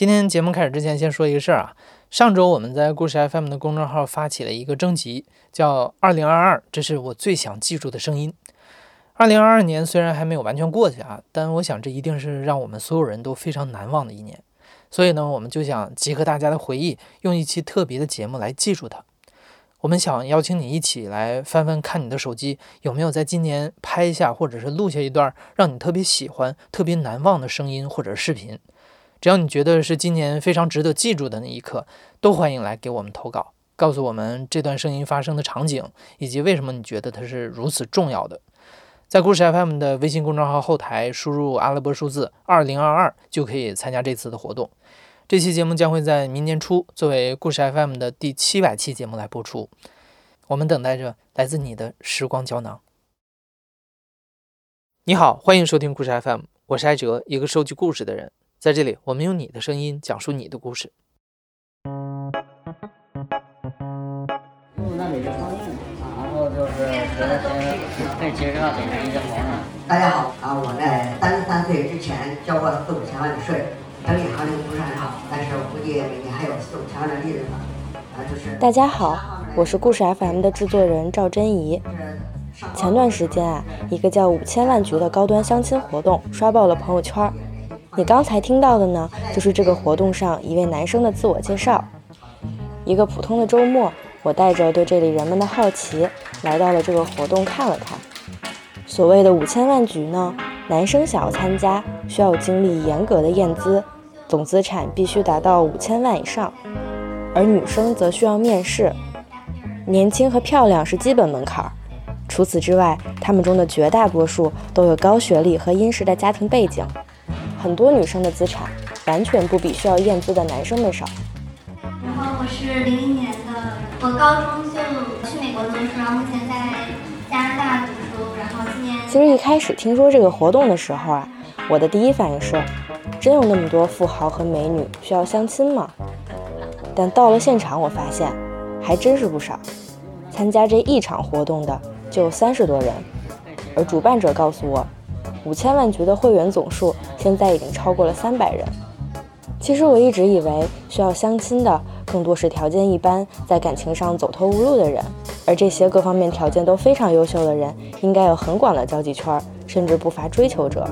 今天节目开始之前，先说一个事儿啊。上周我们在故事 FM 的公众号发起了一个征集，叫“二零二二”，这是我最想记住的声音。二零二二年虽然还没有完全过去啊，但我想这一定是让我们所有人都非常难忘的一年。所以呢，我们就想集合大家的回忆，用一期特别的节目来记住它。我们想邀请你一起来翻翻看你的手机，有没有在今年拍下或者是录下一段让你特别喜欢、特别难忘的声音或者视频。只要你觉得是今年非常值得记住的那一刻，都欢迎来给我们投稿，告诉我们这段声音发生的场景，以及为什么你觉得它是如此重要的。在故事 FM 的微信公众号后台输入阿拉伯数字二零二二，就可以参加这次的活动。这期节目将会在明年初作为故事 FM 的第七百期节目来播出。我们等待着来自你的时光胶囊。你好，欢迎收听故事 FM，我是艾哲，一个收集故事的人。在这里，我们用你的声音讲述你的故事。大家好啊！我在三十三岁之前交过四五千万的税，整体行情不是很好，但是我估计每年还有四五千万的利润啊，就是。大家好，我是故事 FM 的制作人赵真怡。前段时间啊，一个叫五千万局的高端相亲活动刷爆了朋友圈。你刚才听到的呢，就是这个活动上一位男生的自我介绍。一个普通的周末，我带着对这里人们的好奇，来到了这个活动看了看。所谓的五千万局呢，男生想要参加，需要经历严格的验资，总资产必须达到五千万以上；而女生则需要面试，年轻和漂亮是基本门槛。除此之外，他们中的绝大多数都有高学历和殷实的家庭背景。很多女生的资产完全不比需要验资的男生们少。然后我是零一年的，我高中就去美国读书，然后目前在加拿大读书。然后今年其实一开始听说这个活动的时候啊，我的第一反应是，真有那么多富豪和美女需要相亲吗？但到了现场，我发现还真是不少。参加这一场活动的就三十多人，而主办者告诉我。五千万局的会员总数现在已经超过了三百人。其实我一直以为需要相亲的更多是条件一般，在感情上走投无路的人，而这些各方面条件都非常优秀的人，应该有很广的交际圈，甚至不乏追求者，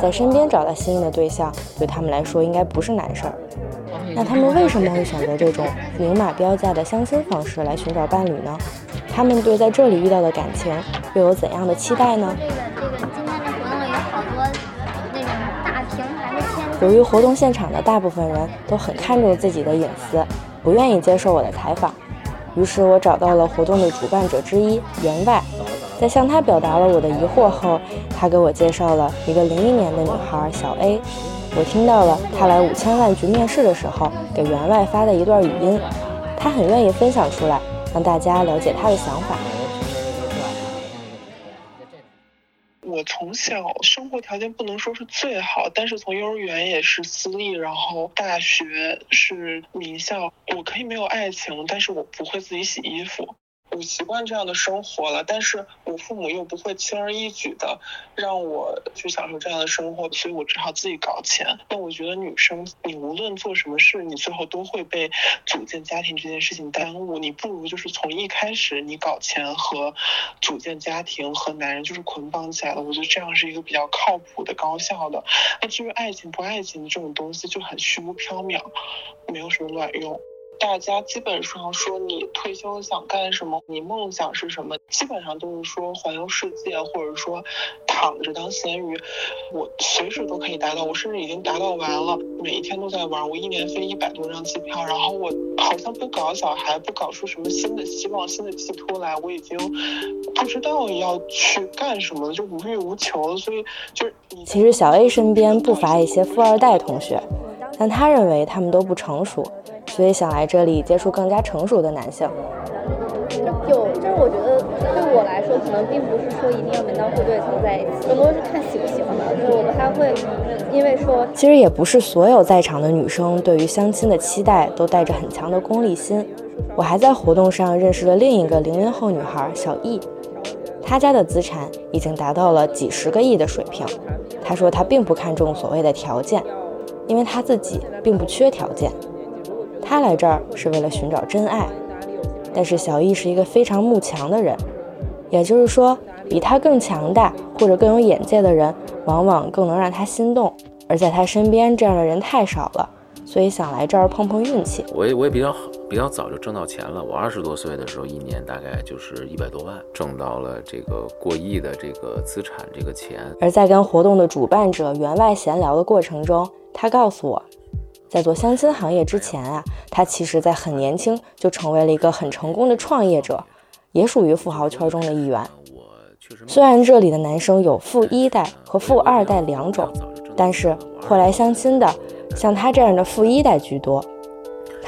在身边找到心仪的对象，对他们来说应该不是难事儿。那他们为什么会选择这种明码标价的相亲方式来寻找伴侣呢？他们对在这里遇到的感情又有怎样的期待呢？由于活动现场的大部分人都很看重自己的隐私，不愿意接受我的采访，于是我找到了活动的主办者之一员外，在向他表达了我的疑惑后，他给我介绍了一个零一年的女孩小 A。我听到了他来五千万局面试的时候给员外发的一段语音，他很愿意分享出来，让大家了解他的想法。从小生活条件不能说是最好，但是从幼儿园也是私立，然后大学是名校。我可以没有爱情，但是我不会自己洗衣服。我习惯这样的生活了，但是我父母又不会轻而易举的让我去享受这样的生活，所以我只好自己搞钱。那我觉得女生，你无论做什么事，你最后都会被组建家庭这件事情耽误。你不如就是从一开始你搞钱和组建家庭和男人就是捆绑起来了。我觉得这样是一个比较靠谱的、高效的。那至于爱情不爱情这种东西，就很虚无缥缈，没有什么卵用。大家基本上说你退休想干什么，你梦想是什么，基本上都是说环游世界，或者说躺着当咸鱼。我随时都可以达到，我甚至已经达到完了，每一天都在玩。我一年飞一百多张机票，然后我好像不搞小孩，不搞出什么新的希望、新的寄托来，我已经不知道要去干什么了，就无欲无求。所以就是，其实小 A 身边不乏一些富二代同学，但他认为他们都不成熟。所以想来这里接触更加成熟的男性。有，就是我觉得对我来说，可能并不是说一定要门当户对才能在一起，更多是看喜不喜欢吧。就是我不太会因为说，其实也不是所有在场的女生对于相亲的期待都带着很强的功利心。我还在活动上认识了另一个零零后女孩小易，她家的资产已经达到了几十个亿的水平。她说她并不看重所谓的条件。因为她自己并不缺条件，他来这儿是为了寻找真爱。但是小易是一个非常慕强的人，也就是说，比他更强大或者更有眼界的人，往往更能让他心动。而在他身边，这样的人太少了，所以想来这儿碰碰运气。我也我也比较好，比较早就挣到钱了。我二十多岁的时候，一年大概就是一百多万，挣到了这个过亿的这个资产，这个钱。而在跟活动的主办者员外闲聊的过程中，他告诉我，在做相亲行业之前啊，他其实在很年轻就成为了一个很成功的创业者，也属于富豪圈中的一员。虽然这里的男生有富一代和富二代两种。但是后来相亲的，像他这样的富一代居多。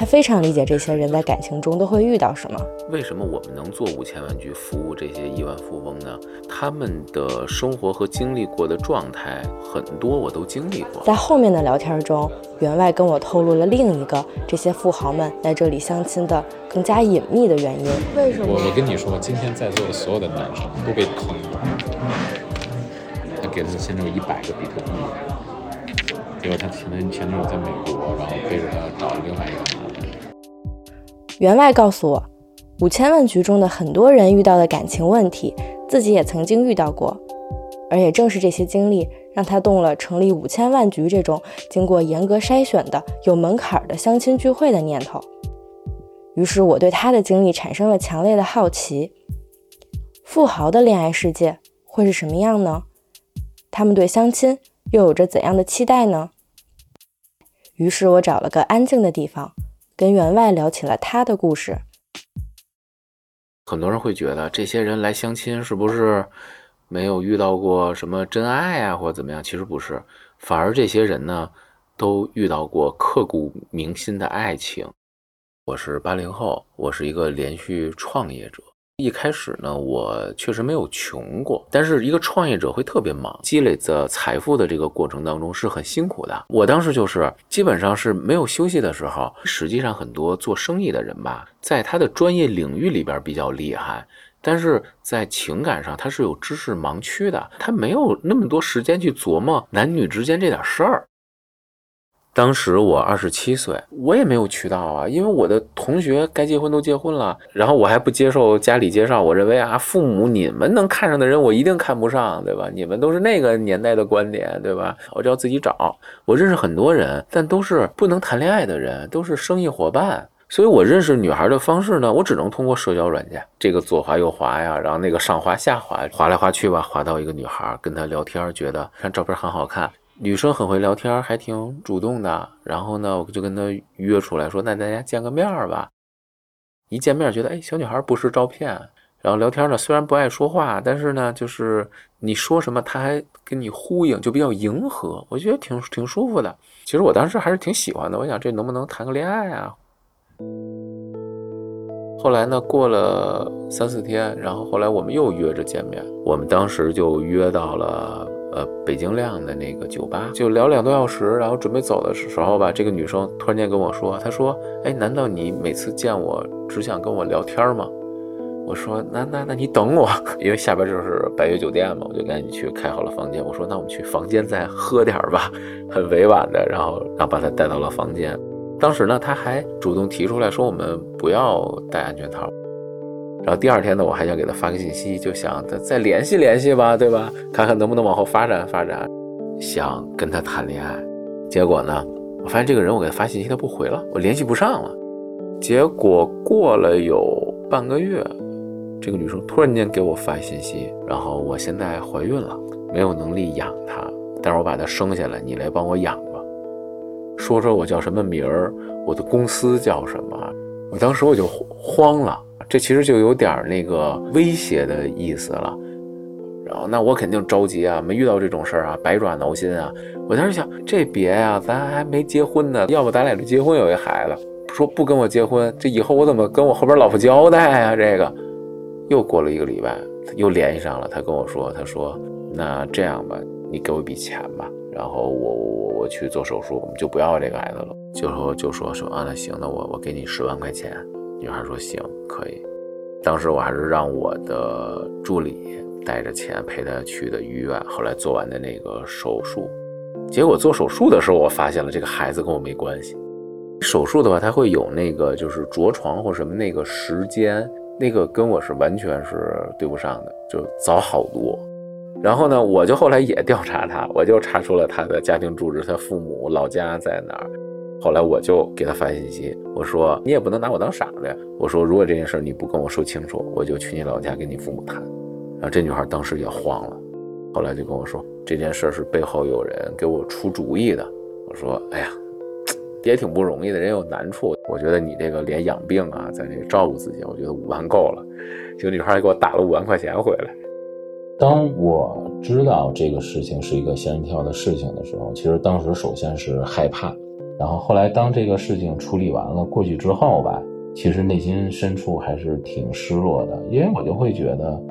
他非常理解这些人在感情中都会遇到什么。为什么我们能做五千万局服务这些亿万富翁呢？他们的生活和经历过的状态很多，我都经历过。在后面的聊天中，员外跟我透露了另一个这些富豪们来这里相亲的更加隐秘的原因。为什么？我我跟你说，今天在座的所有的男生都被坑了。他给了前女友一百个比特币。结果他前男前女友在美国，然后背着他找了另外一个男的。员外告诉我，五千万局中的很多人遇到的感情问题，自己也曾经遇到过，而也正是这些经历，让他动了成立五千万局这种经过严格筛选的有门槛的相亲聚会的念头。于是我对他的经历产生了强烈的好奇：富豪的恋爱世界会是什么样呢？他们对相亲？又有着怎样的期待呢？于是我找了个安静的地方，跟员外聊起了他的故事。很多人会觉得这些人来相亲是不是没有遇到过什么真爱啊，或者怎么样？其实不是，反而这些人呢都遇到过刻骨铭心的爱情。我是八零后，我是一个连续创业者。一开始呢，我确实没有穷过，但是一个创业者会特别忙，积累的财富的这个过程当中是很辛苦的。我当时就是基本上是没有休息的时候。实际上，很多做生意的人吧，在他的专业领域里边比较厉害，但是在情感上他是有知识盲区的，他没有那么多时间去琢磨男女之间这点事儿。当时我二十七岁，我也没有渠道啊，因为我的同学该结婚都结婚了，然后我还不接受家里介绍，我认为啊，父母你们能看上的人，我一定看不上，对吧？你们都是那个年代的观点，对吧？我就要自己找。我认识很多人，但都是不能谈恋爱的人，都是生意伙伴，所以我认识女孩的方式呢，我只能通过社交软件，这个左滑右滑呀，然后那个上滑下滑，滑来滑去吧，滑到一个女孩，跟她聊天，觉得看照片很好看。女生很会聊天，还挺主动的。然后呢，我就跟她约出来说：“那大家见个面吧。”一见面觉得，哎，小女孩不是照片。然后聊天呢，虽然不爱说话，但是呢，就是你说什么，她还跟你呼应，就比较迎合。我觉得挺挺舒服的。其实我当时还是挺喜欢的。我想这能不能谈个恋爱啊？后来呢，过了三四天，然后后来我们又约着见面。我们当时就约到了。呃，北京亮的那个酒吧，就聊两多小时，然后准备走的时候吧，这个女生突然间跟我说：“她说，哎，难道你每次见我只想跟我聊天吗？”我说：“那那那你等我，因为下边就是百悦酒店嘛，我就赶紧去开好了房间。我说：那我们去房间再喝点儿吧，很委婉的，然后然后把她带到了房间。当时呢，她还主动提出来说，我们不要戴安全套。”然后第二天呢，我还想给他发个信息，就想再再联系联系吧，对吧？看看能不能往后发展发展，想跟他谈恋爱。结果呢，我发现这个人，我给他发信息他不回了，我联系不上了。结果过了有半个月，这个女生突然间给我发信息，然后我现在怀孕了，没有能力养她，但是我把她生下来，你来帮我养吧。说说我叫什么名儿，我的公司叫什么？我当时我就慌了。这其实就有点那个威胁的意思了，然后那我肯定着急啊，没遇到这种事儿啊，百爪挠心啊。我当时想，这别呀，咱还没结婚呢，要不咱俩就结婚有一孩子。说不跟我结婚，这以后我怎么跟我后边老婆交代啊？这个又过了一个礼拜，又联系上了，他跟我说，他说那这样吧，你给我一笔钱吧，然后我我我去做手术，我们就不要这个孩子了。就说就说说啊，那行，那我我给你十万块钱。女孩说：“行，可以。”当时我还是让我的助理带着钱陪她去的医院，后来做完的那个手术。结果做手术的时候，我发现了这个孩子跟我没关系。手术的话，他会有那个就是着床或什么那个时间，那个跟我是完全是对不上的，就早好多。然后呢，我就后来也调查他，我就查出了他的家庭住址，他父母老家在哪儿。后来我就给他发信息，我说你也不能拿我当傻子呀，我说如果这件事你不跟我说清楚，我就去你老家跟你父母谈。然后这女孩当时也慌了，后来就跟我说这件事是背后有人给我出主意的。我说哎呀。也挺不容易的，人有难处。我觉得你这个连养病啊，在这个照顾自己，我觉得五万够了。这个女孩还给我打了五万块钱回来。当我知道这个事情是一个仙人跳的事情的时候，其实当时首先是害怕，然后后来当这个事情处理完了过去之后吧，其实内心深处还是挺失落的，因为我就会觉得，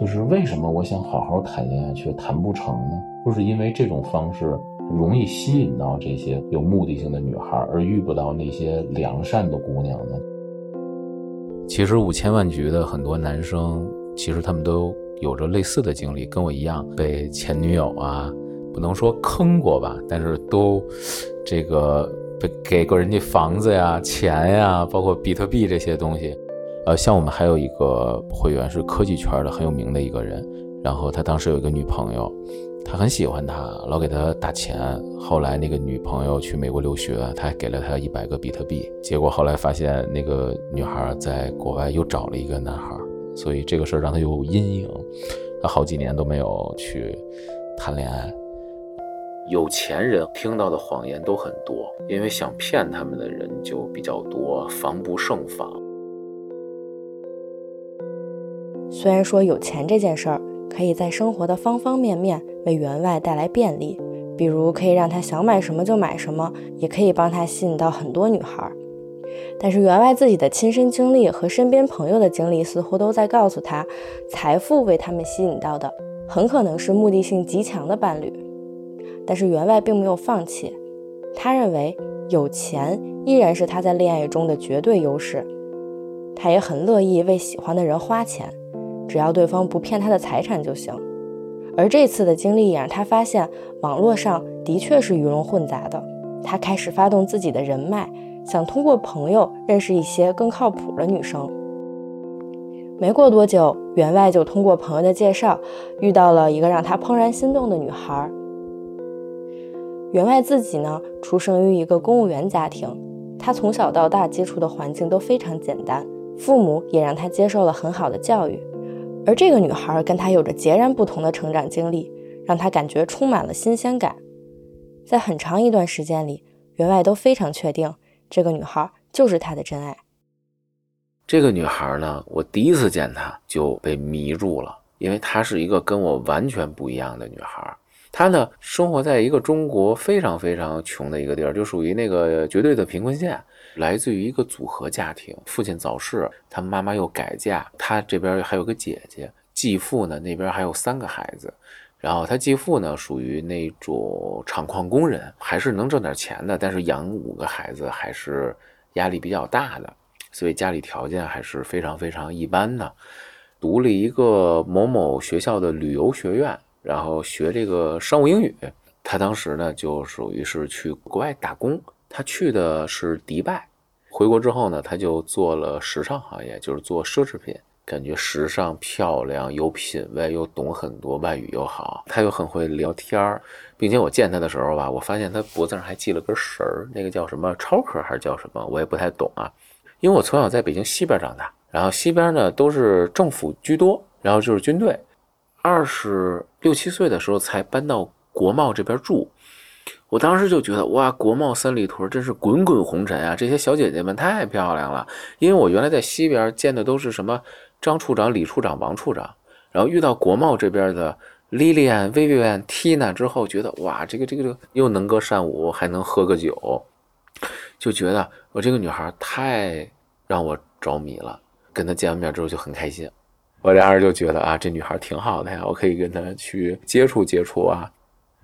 就是为什么我想好好谈恋爱却谈不成呢？就是因为这种方式。容易吸引到这些有目的性的女孩，而遇不到那些良善的姑娘呢？其实五千万局的很多男生，其实他们都有着类似的经历，跟我一样被前女友啊，不能说坑过吧，但是都这个被给过人家房子呀、钱呀，包括比特币这些东西。呃，像我们还有一个会员是科技圈的很有名的一个人，然后他当时有一个女朋友。他很喜欢他，老给他打钱。后来那个女朋友去美国留学，他还给了他一百个比特币。结果后来发现那个女孩在国外又找了一个男孩，所以这个事儿让他有阴影。他好几年都没有去谈恋爱。有钱人听到的谎言都很多，因为想骗他们的人就比较多，防不胜防。虽然说有钱这件事儿。可以在生活的方方面面为员外带来便利，比如可以让他想买什么就买什么，也可以帮他吸引到很多女孩。但是员外自己的亲身经历和身边朋友的经历似乎都在告诉他，财富为他们吸引到的很可能是目的性极强的伴侣。但是员外并没有放弃，他认为有钱依然是他在恋爱中的绝对优势，他也很乐意为喜欢的人花钱。只要对方不骗他的财产就行。而这次的经历也让他发现，网络上的确是鱼龙混杂的。他开始发动自己的人脉，想通过朋友认识一些更靠谱的女生。没过多久，员外就通过朋友的介绍，遇到了一个让他怦然心动的女孩。员外自己呢，出生于一个公务员家庭，他从小到大接触的环境都非常简单，父母也让他接受了很好的教育。而这个女孩跟他有着截然不同的成长经历，让他感觉充满了新鲜感。在很长一段时间里，员外都非常确定这个女孩就是他的真爱。这个女孩呢，我第一次见她就被迷住了，因为她是一个跟我完全不一样的女孩。他呢，生活在一个中国非常非常穷的一个地儿，就属于那个绝对的贫困线。来自于一个组合家庭，父亲早逝，他妈妈又改嫁，他这边还有个姐姐，继父呢那边还有三个孩子，然后他继父呢属于那种厂矿工人，还是能挣点钱的，但是养五个孩子还是压力比较大的，所以家里条件还是非常非常一般的。读了一个某某学校的旅游学院，然后学这个商务英语，他当时呢就属于是去国外打工。他去的是迪拜，回国之后呢，他就做了时尚行业，就是做奢侈品，感觉时尚漂亮，有品位，又懂很多外语又好，他又很会聊天儿，并且我见他的时候吧，我发现他脖子上还系了根绳儿，那个叫什么超壳还是叫什么，我也不太懂啊，因为我从小在北京西边长大，然后西边呢都是政府居多，然后就是军队，二十六七岁的时候才搬到国贸这边住。我当时就觉得哇，国贸三里屯真是滚滚红尘啊！这些小姐姐们太漂亮了。因为我原来在西边见的都是什么张处长、李处长、王处长，然后遇到国贸这边的 Lilian、Vivian、Tina 之后，觉得哇，这个这个这个又能歌善舞，还能喝个酒，就觉得我这个女孩太让我着迷了。跟她见完面之后就很开心，我俩人就觉得啊，这女孩挺好的呀，我可以跟她去接触接触啊。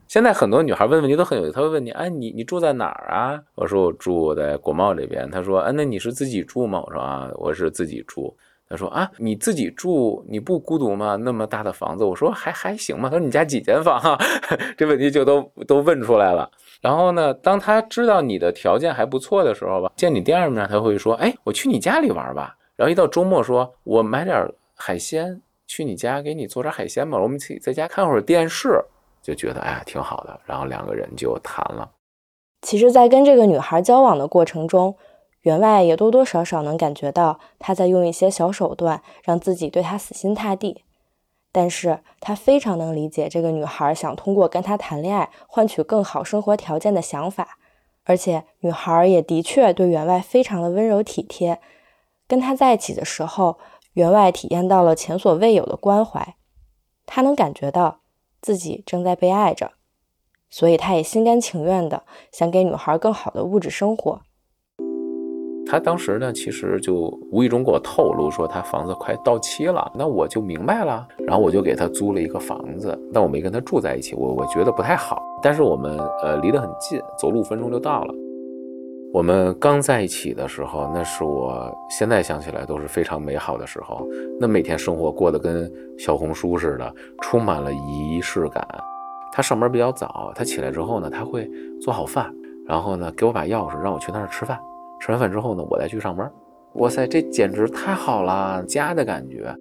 现在很多女孩问问题都很有意思，她会问你，哎，你你住在哪儿啊？我说我住在国贸这边。她说，哎，那你是自己住吗？我说啊，我是自己住。他说啊，你自己住你不孤独吗？那么大的房子，我说还还行吧。他说你家几间房啊？这问题就都都问出来了。然后呢，当他知道你的条件还不错的时候吧，见你第二面他会说，哎，我去你家里玩吧。然后一到周末说，我买点海鲜去你家给你做点海鲜吧，我们一起在家看会儿电视，就觉得哎呀挺好的。然后两个人就谈了。其实，在跟这个女孩交往的过程中，员外也多多少少能感觉到他在用一些小手段让自己对他死心塌地。但是他非常能理解这个女孩想通过跟他谈恋爱换取更好生活条件的想法，而且女孩也的确对员外非常的温柔体贴。跟他在一起的时候，员外体验到了前所未有的关怀，他能感觉到自己正在被爱着，所以他也心甘情愿的想给女孩更好的物质生活。他当时呢，其实就无意中给我透露说他房子快到期了，那我就明白了，然后我就给他租了一个房子，但我没跟他住在一起，我我觉得不太好，但是我们呃离得很近，走路五分钟就到了。我们刚在一起的时候，那是我现在想起来都是非常美好的时候，那每天生活过得跟小红书似的，充满了仪式感。他上班比较早，他起来之后呢，他会做好饭，然后呢给我把钥匙，让我去那儿吃饭。吃完饭之后呢，我再去上班。哇塞，这简直太好了，家的感觉。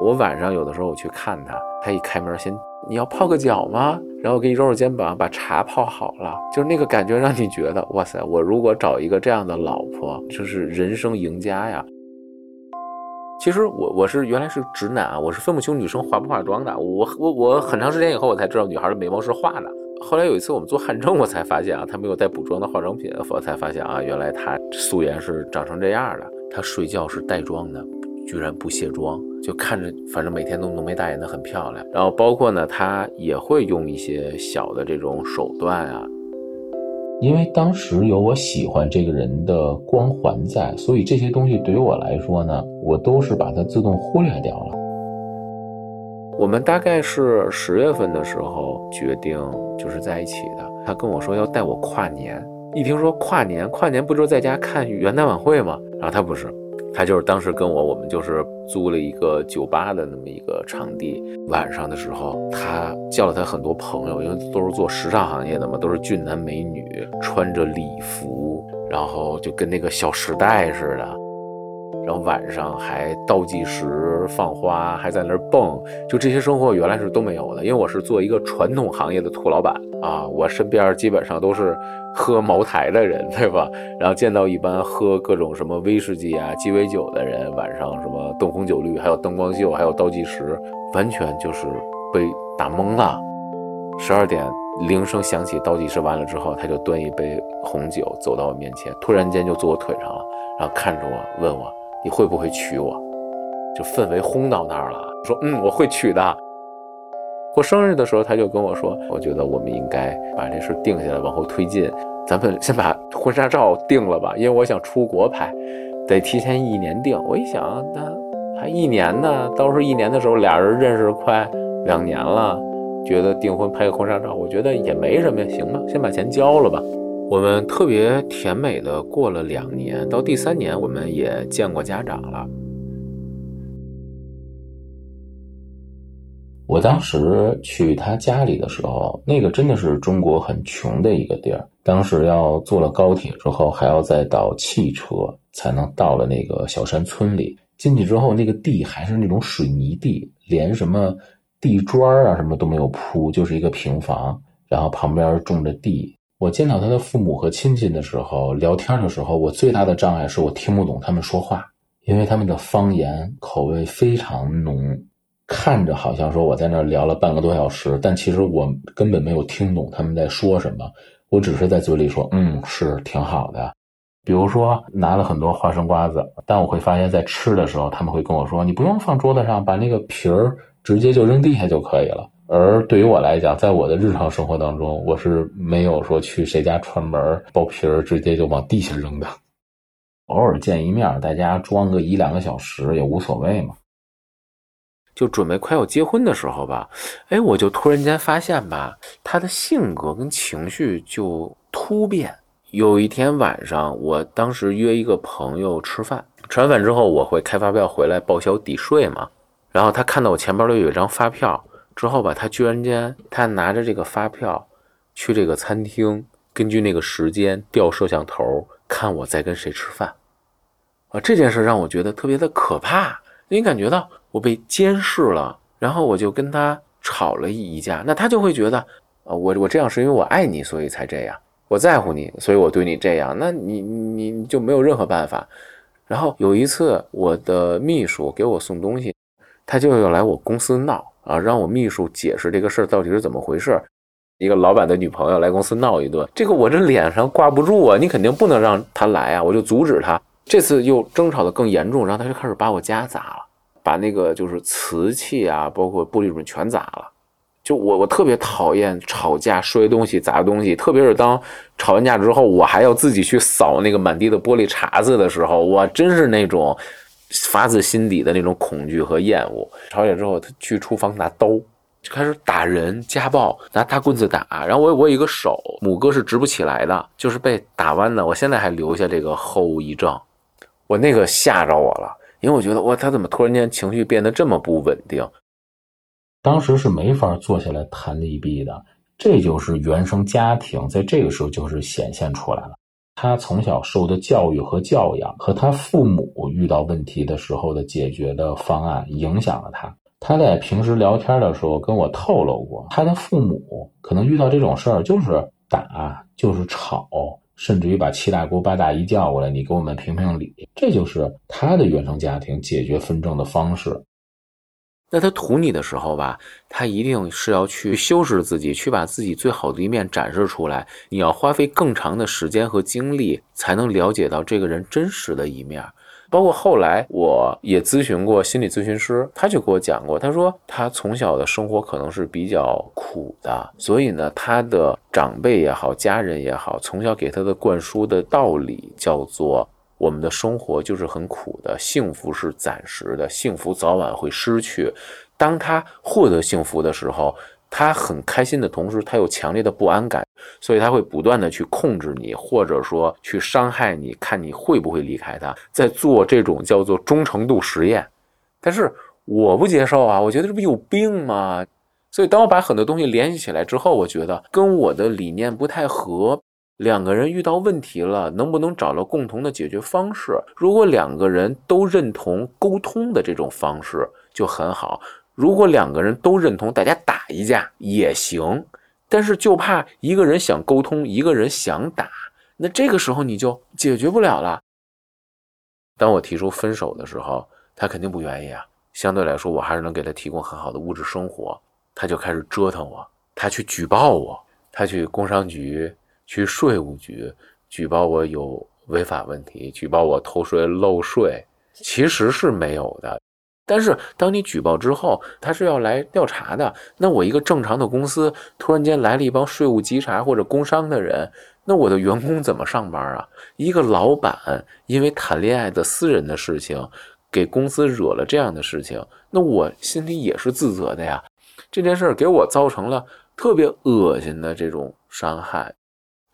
我晚上有的时候我去看他，他一开门先，你要泡个脚吗？然后给你揉揉肩膀，把茶泡好了，就是那个感觉让你觉得，哇塞，我如果找一个这样的老婆，就是人生赢家呀。其实我我是原来是直男啊，我是分不清女生化不化妆的。我我我很长时间以后我才知道女孩的眉毛是画的。后来有一次我们做汗蒸，我才发现啊，她没有带补妆的化妆品，我才发现啊，原来她素颜是长成这样的。她睡觉是带妆的，居然不卸妆，就看着反正每天都浓眉大眼的很漂亮。然后包括呢，他也会用一些小的这种手段啊。因为当时有我喜欢这个人的光环在，所以这些东西对于我来说呢，我都是把它自动忽略掉了。我们大概是十月份的时候决定就是在一起的。他跟我说要带我跨年，一听说跨年，跨年不就是在家看元旦晚会吗？然后他不是，他就是当时跟我，我们就是租了一个酒吧的那么一个场地。晚上的时候，他叫了他很多朋友，因为都是做时尚行业的嘛，都是俊男美女，穿着礼服，然后就跟那个小时代似的。然后晚上还倒计时放花，还在那儿蹦，就这些生活原来是都没有的。因为我是做一个传统行业的土老板啊，我身边基本上都是喝茅台的人，对吧？然后见到一般喝各种什么威士忌啊、鸡尾酒的人，晚上什么灯红酒绿，还有灯光秀，还有倒计时，完全就是被打懵了。十二点铃声响起，倒计时完了之后，他就端一杯红酒走到我面前，突然间就坐我腿上了，然后看着我问我。你会不会娶我？就氛围轰到那儿了。说嗯，我会娶的。过生日的时候，他就跟我说，我觉得我们应该把这事定下来，往后推进。咱们先把婚纱照定了吧，因为我想出国拍，得提前一年定。我一想，那还一年呢，到时候一年的时候，俩人认识快两年了，觉得订婚拍个婚纱照，我觉得也没什么呀，行吧，先把钱交了吧。我们特别甜美的过了两年，到第三年我们也见过家长了。我当时去他家里的时候，那个真的是中国很穷的一个地儿。当时要坐了高铁之后，还要再倒汽车才能到了那个小山村里。进去之后，那个地还是那种水泥地，连什么地砖啊什么都没有铺，就是一个平房，然后旁边种着地。我见到他的父母和亲戚的时候，聊天的时候，我最大的障碍是我听不懂他们说话，因为他们的方言口味非常浓，看着好像说我在那聊了半个多小时，但其实我根本没有听懂他们在说什么，我只是在嘴里说，嗯，是挺好的。比如说拿了很多花生瓜子，但我会发现，在吃的时候，他们会跟我说，你不用放桌子上，把那个皮儿直接就扔地下就可以了。而对于我来讲，在我的日常生活当中，我是没有说去谁家串门剥皮儿直接就往地下扔的。偶尔见一面，大家装个一两个小时也无所谓嘛。就准备快要结婚的时候吧，哎，我就突然间发现吧，他的性格跟情绪就突变。有一天晚上，我当时约一个朋友吃饭，吃完饭之后我会开发票回来报销抵税嘛。然后他看到我钱包里有一张发票之后吧，他居然间他拿着这个发票去这个餐厅，根据那个时间调摄像头看我在跟谁吃饭。啊，这件事让我觉得特别的可怕，你感觉到我被监视了。然后我就跟他吵了一架，那他就会觉得，啊，我我这样是因为我爱你，所以才这样，我在乎你，所以我对你这样，那你你你就没有任何办法。然后有一次，我的秘书给我送东西，他就要来我公司闹啊，让我秘书解释这个事儿到底是怎么回事。一个老板的女朋友来公司闹一顿，这个我这脸上挂不住啊，你肯定不能让他来啊，我就阻止他。这次又争吵得更严重，然后他就开始把我家砸了。把那个就是瓷器啊，包括玻璃准全砸了。就我我特别讨厌吵架摔东西砸东西，特别是当吵完架之后，我还要自己去扫那个满地的玻璃碴子的时候，我真是那种发自心底的那种恐惧和厌恶。吵起来之后，他去厨房拿刀就开始打人，家暴，拿大棍子打。然后我我有一个手拇哥是直不起来的，就是被打弯的。我现在还留下这个后遗症，我那个吓着我了。因为我觉得哇，他怎么突然间情绪变得这么不稳定？当时是没法坐下来谈利弊的，这就是原生家庭在这个时候就是显现出来了。他从小受的教育和教养，和他父母遇到问题的时候的解决的方案，影响了他。他在平时聊天的时候跟我透露过，他的父母可能遇到这种事儿就是打，就是吵。甚至于把七大姑八大姨叫过来，你给我们评评理，这就是他的原生家庭解决纷争的方式。那他图你的时候吧，他一定是要去修饰自己，去把自己最好的一面展示出来。你要花费更长的时间和精力，才能了解到这个人真实的一面。包括后来，我也咨询过心理咨询师，他就给我讲过，他说他从小的生活可能是比较苦的，所以呢，他的长辈也好，家人也好，从小给他的灌输的道理叫做，我们的生活就是很苦的，幸福是暂时的，幸福早晚会失去。当他获得幸福的时候。他很开心的同时，他有强烈的不安感，所以他会不断的去控制你，或者说去伤害你，看你会不会离开他，在做这种叫做忠诚度实验。但是我不接受啊，我觉得这不有病吗？所以当我把很多东西联系起来之后，我觉得跟我的理念不太合。两个人遇到问题了，能不能找到共同的解决方式？如果两个人都认同沟通的这种方式，就很好。如果两个人都认同，大家打一架也行，但是就怕一个人想沟通，一个人想打，那这个时候你就解决不了了。当我提出分手的时候，他肯定不愿意啊。相对来说，我还是能给他提供很好的物质生活，他就开始折腾我，他去举报我，他去工商局、去税务局举报我有违法问题，举报我偷税漏税，其实是没有的。但是，当你举报之后，他是要来调查的。那我一个正常的公司，突然间来了一帮税务稽查或者工商的人，那我的员工怎么上班啊？一个老板因为谈恋爱的私人的事情，给公司惹了这样的事情，那我心里也是自责的呀。这件事给我造成了特别恶心的这种伤害，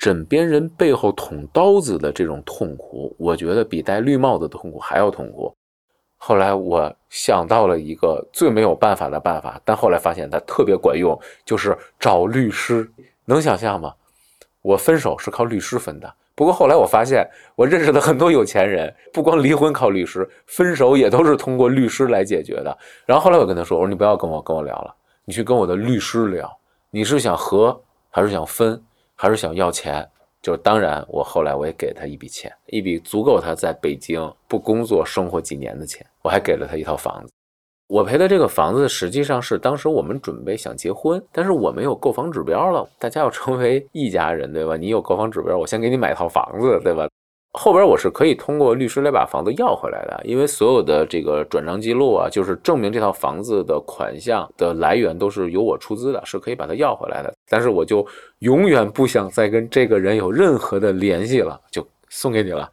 枕边人背后捅刀子的这种痛苦，我觉得比戴绿帽子的痛苦还要痛苦。后来我想到了一个最没有办法的办法，但后来发现它特别管用，就是找律师。能想象吗？我分手是靠律师分的。不过后来我发现，我认识的很多有钱人，不光离婚靠律师，分手也都是通过律师来解决的。然后后来我跟他说：“我说你不要跟我跟我聊了，你去跟我的律师聊。你是想和，还是想分，还是想要钱？”就是当然，我后来我也给他一笔钱，一笔足够他在北京不工作生活几年的钱。我还给了他一套房子。我赔的这个房子实际上是当时我们准备想结婚，但是我没有购房指标了。大家要成为一家人，对吧？你有购房指标，我先给你买套房子，对吧？后边我是可以通过律师来把房子要回来的，因为所有的这个转账记录啊，就是证明这套房子的款项的来源都是由我出资的，是可以把它要回来的。但是我就永远不想再跟这个人有任何的联系了，就送给你了。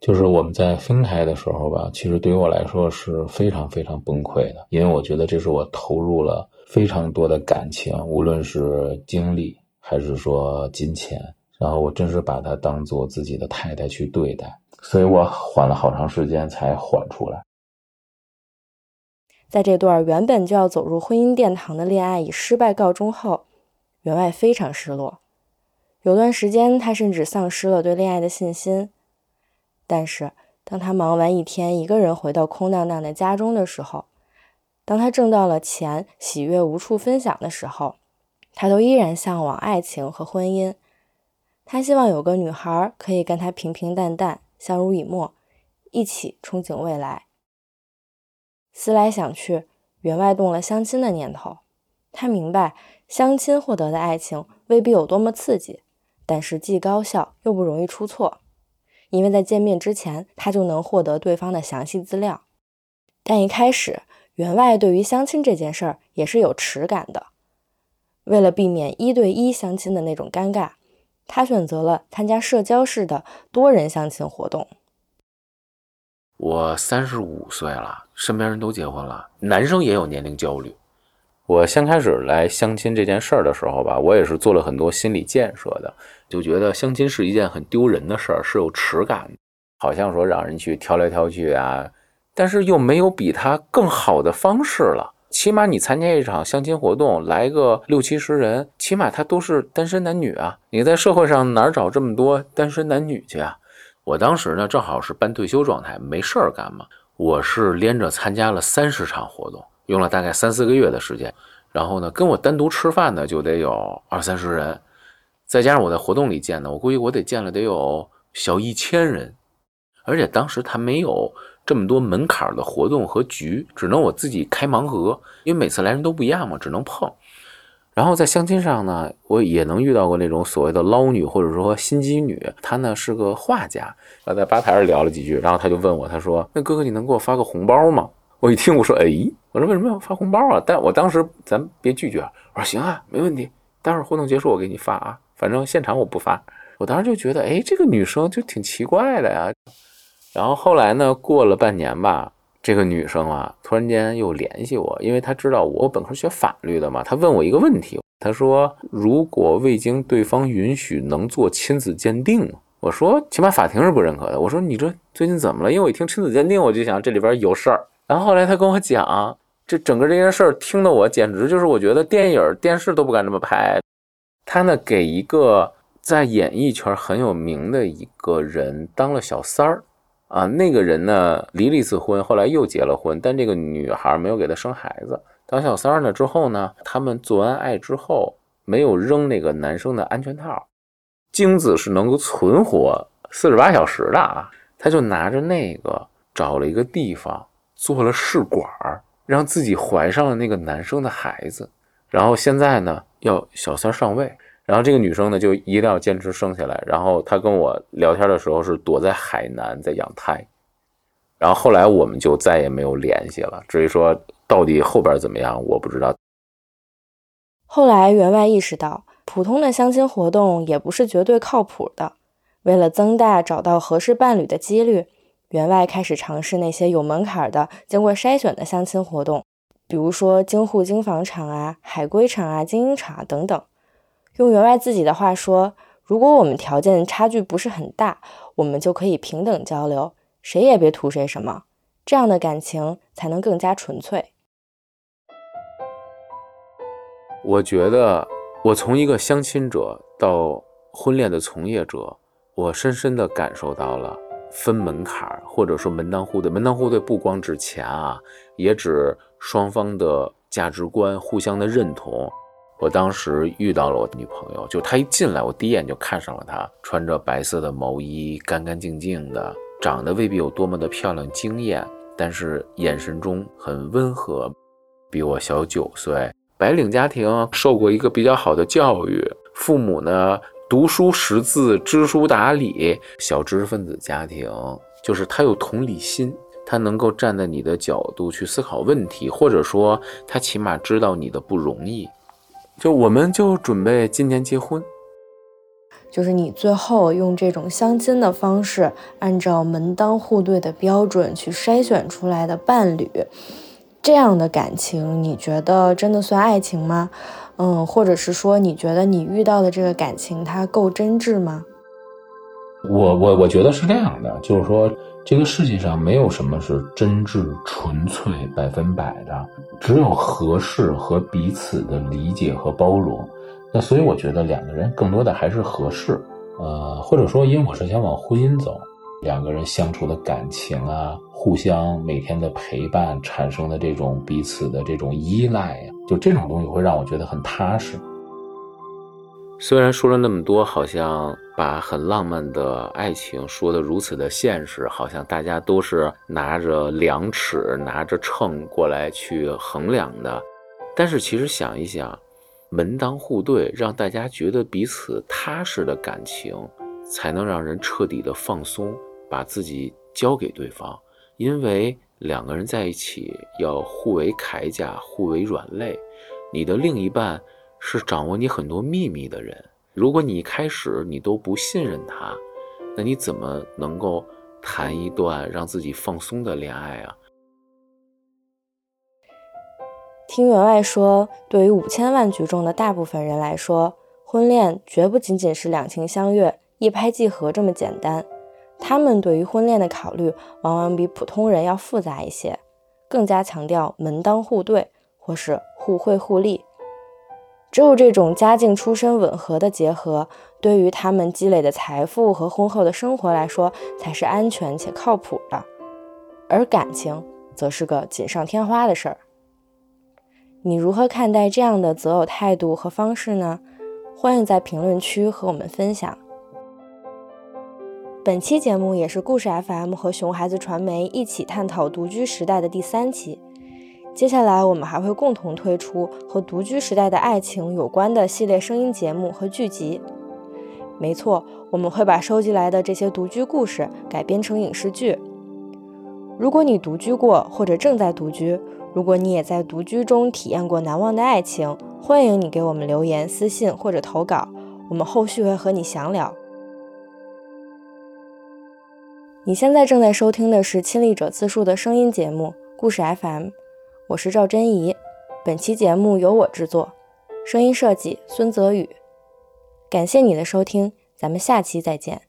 就是我们在分开的时候吧，其实对于我来说是非常非常崩溃的，因为我觉得这是我投入了非常多的感情，无论是精力还是说金钱。然后我真是把她当做自己的太太去对待，所以我缓了好长时间才缓出来。在这段原本就要走入婚姻殿堂的恋爱以失败告终后，员外非常失落，有段时间他甚至丧失了对恋爱的信心。但是，当他忙完一天，一个人回到空荡荡的家中的时候，当他挣到了钱，喜悦无处分享的时候，他都依然向往爱情和婚姻。他希望有个女孩可以跟他平平淡淡，相濡以沫，一起憧憬未来。思来想去，员外动了相亲的念头。他明白，相亲获得的爱情未必有多么刺激，但是既高效又不容易出错。因为在见面之前，他就能获得对方的详细资料。但一开始，员外对于相亲这件事儿也是有耻感的。为了避免一对一相亲的那种尴尬，他选择了参加社交式的多人相亲活动。我三十五岁了，身边人都结婚了，男生也有年龄焦虑。我先开始来相亲这件事儿的时候吧，我也是做了很多心理建设的，就觉得相亲是一件很丢人的事儿，是有耻感的，好像说让人去挑来挑去啊，但是又没有比他更好的方式了。起码你参加一场相亲活动，来个六七十人，起码他都是单身男女啊。你在社会上哪找这么多单身男女去啊？我当时呢，正好是半退休状态，没事儿干嘛。我是连着参加了三十场活动，用了大概三四个月的时间。然后呢，跟我单独吃饭的就得有二三十人，再加上我在活动里见的，我估计我得见了得有小一千人。而且当时他没有这么多门槛的活动和局，只能我自己开盲盒，因为每次来人都不一样嘛，只能碰。然后在相亲上呢，我也能遇到过那种所谓的捞女或者说心机女，她呢是个画家，然后在吧台上聊了几句，然后她就问我，她说：“那哥哥你能给我发个红包吗？”我一听我说：“哎，我说为什么要发红包啊？”但我当时咱别拒绝，我说：“行啊，没问题，待会儿活动结束我给你发啊，反正现场我不发。”我当时就觉得，哎，这个女生就挺奇怪的呀。然后后来呢，过了半年吧。这个女生啊，突然间又联系我，因为她知道我本科学法律的嘛。她问我一个问题，她说：“如果未经对方允许，能做亲子鉴定吗？”我说：“起码法庭是不认可的。”我说：“你这最近怎么了？”因为我一听亲子鉴定，我就想这里边有事儿。然后后来她跟我讲，这整个这件事儿听得我简直就是我觉得电影、电视都不敢这么拍。她呢，给一个在演艺圈很有名的一个人当了小三儿。啊，那个人呢离了一次婚，后来又结了婚，但这个女孩没有给他生孩子。当小三儿呢之后呢，他们做完爱之后没有扔那个男生的安全套，精子是能够存活四十八小时的啊。他就拿着那个找了一个地方做了试管，让自己怀上了那个男生的孩子，然后现在呢要小三上位。然后这个女生呢，就一定要坚持生下来。然后她跟我聊天的时候是躲在海南在养胎。然后后来我们就再也没有联系了。至于说到底后边怎么样，我不知道。后来员外意识到，普通的相亲活动也不是绝对靠谱的。为了增大找到合适伴侣的几率，员外开始尝试那些有门槛的、经过筛选的相亲活动，比如说京沪京房场啊、海归场啊、精英场等等。用员外自己的话说：“如果我们条件差距不是很大，我们就可以平等交流，谁也别图谁什么，这样的感情才能更加纯粹。”我觉得，我从一个相亲者到婚恋的从业者，我深深的感受到了分门槛或者说门当户对。门当户对不光指钱啊，也指双方的价值观互相的认同。我当时遇到了我的女朋友，就她一进来，我第一眼就看上了她，穿着白色的毛衣，干干净净的，长得未必有多么的漂亮惊艳，但是眼神中很温和，比我小九岁，白领家庭，受过一个比较好的教育，父母呢读书识字，知书达理，小知识分子家庭，就是她有同理心，她能够站在你的角度去思考问题，或者说她起码知道你的不容易。就我们就准备今年结婚，就是你最后用这种相亲的方式，按照门当户对的标准去筛选出来的伴侣，这样的感情，你觉得真的算爱情吗？嗯，或者是说你觉得你遇到的这个感情它够真挚吗？我我我觉得是这样的，就是说这个世界上没有什么是真挚、纯粹、百分百的，只有合适和彼此的理解和包容。那所以我觉得两个人更多的还是合适，呃，或者说因为我是想往婚姻走。两个人相处的感情啊，互相每天的陪伴产生的这种彼此的这种依赖呀，就这种东西会让我觉得很踏实。虽然说了那么多，好像把很浪漫的爱情说的如此的现实，好像大家都是拿着量尺、拿着秤过来去衡量的。但是其实想一想，门当户对，让大家觉得彼此踏实的感情，才能让人彻底的放松。把自己交给对方，因为两个人在一起要互为铠甲，互为软肋。你的另一半是掌握你很多秘密的人，如果你一开始你都不信任他，那你怎么能够谈一段让自己放松的恋爱啊？听员外说，对于五千万局中的大部分人来说，婚恋绝不仅仅是两情相悦、一拍即合这么简单。他们对于婚恋的考虑往往比普通人要复杂一些，更加强调门当户对或是互惠互利。只有这种家境出身吻合的结合，对于他们积累的财富和婚后的生活来说，才是安全且靠谱的。而感情则是个锦上添花的事儿。你如何看待这样的择偶态度和方式呢？欢迎在评论区和我们分享。本期节目也是故事 FM 和熊孩子传媒一起探讨独居时代的第三期。接下来我们还会共同推出和独居时代的爱情有关的系列声音节目和剧集。没错，我们会把收集来的这些独居故事改编成影视剧。如果你独居过或者正在独居，如果你也在独居中体验过难忘的爱情，欢迎你给我们留言、私信或者投稿，我们后续会和你详聊。你现在正在收听的是亲历者自述的声音节目《故事 FM》，我是赵真怡。本期节目由我制作，声音设计孙泽宇。感谢你的收听，咱们下期再见。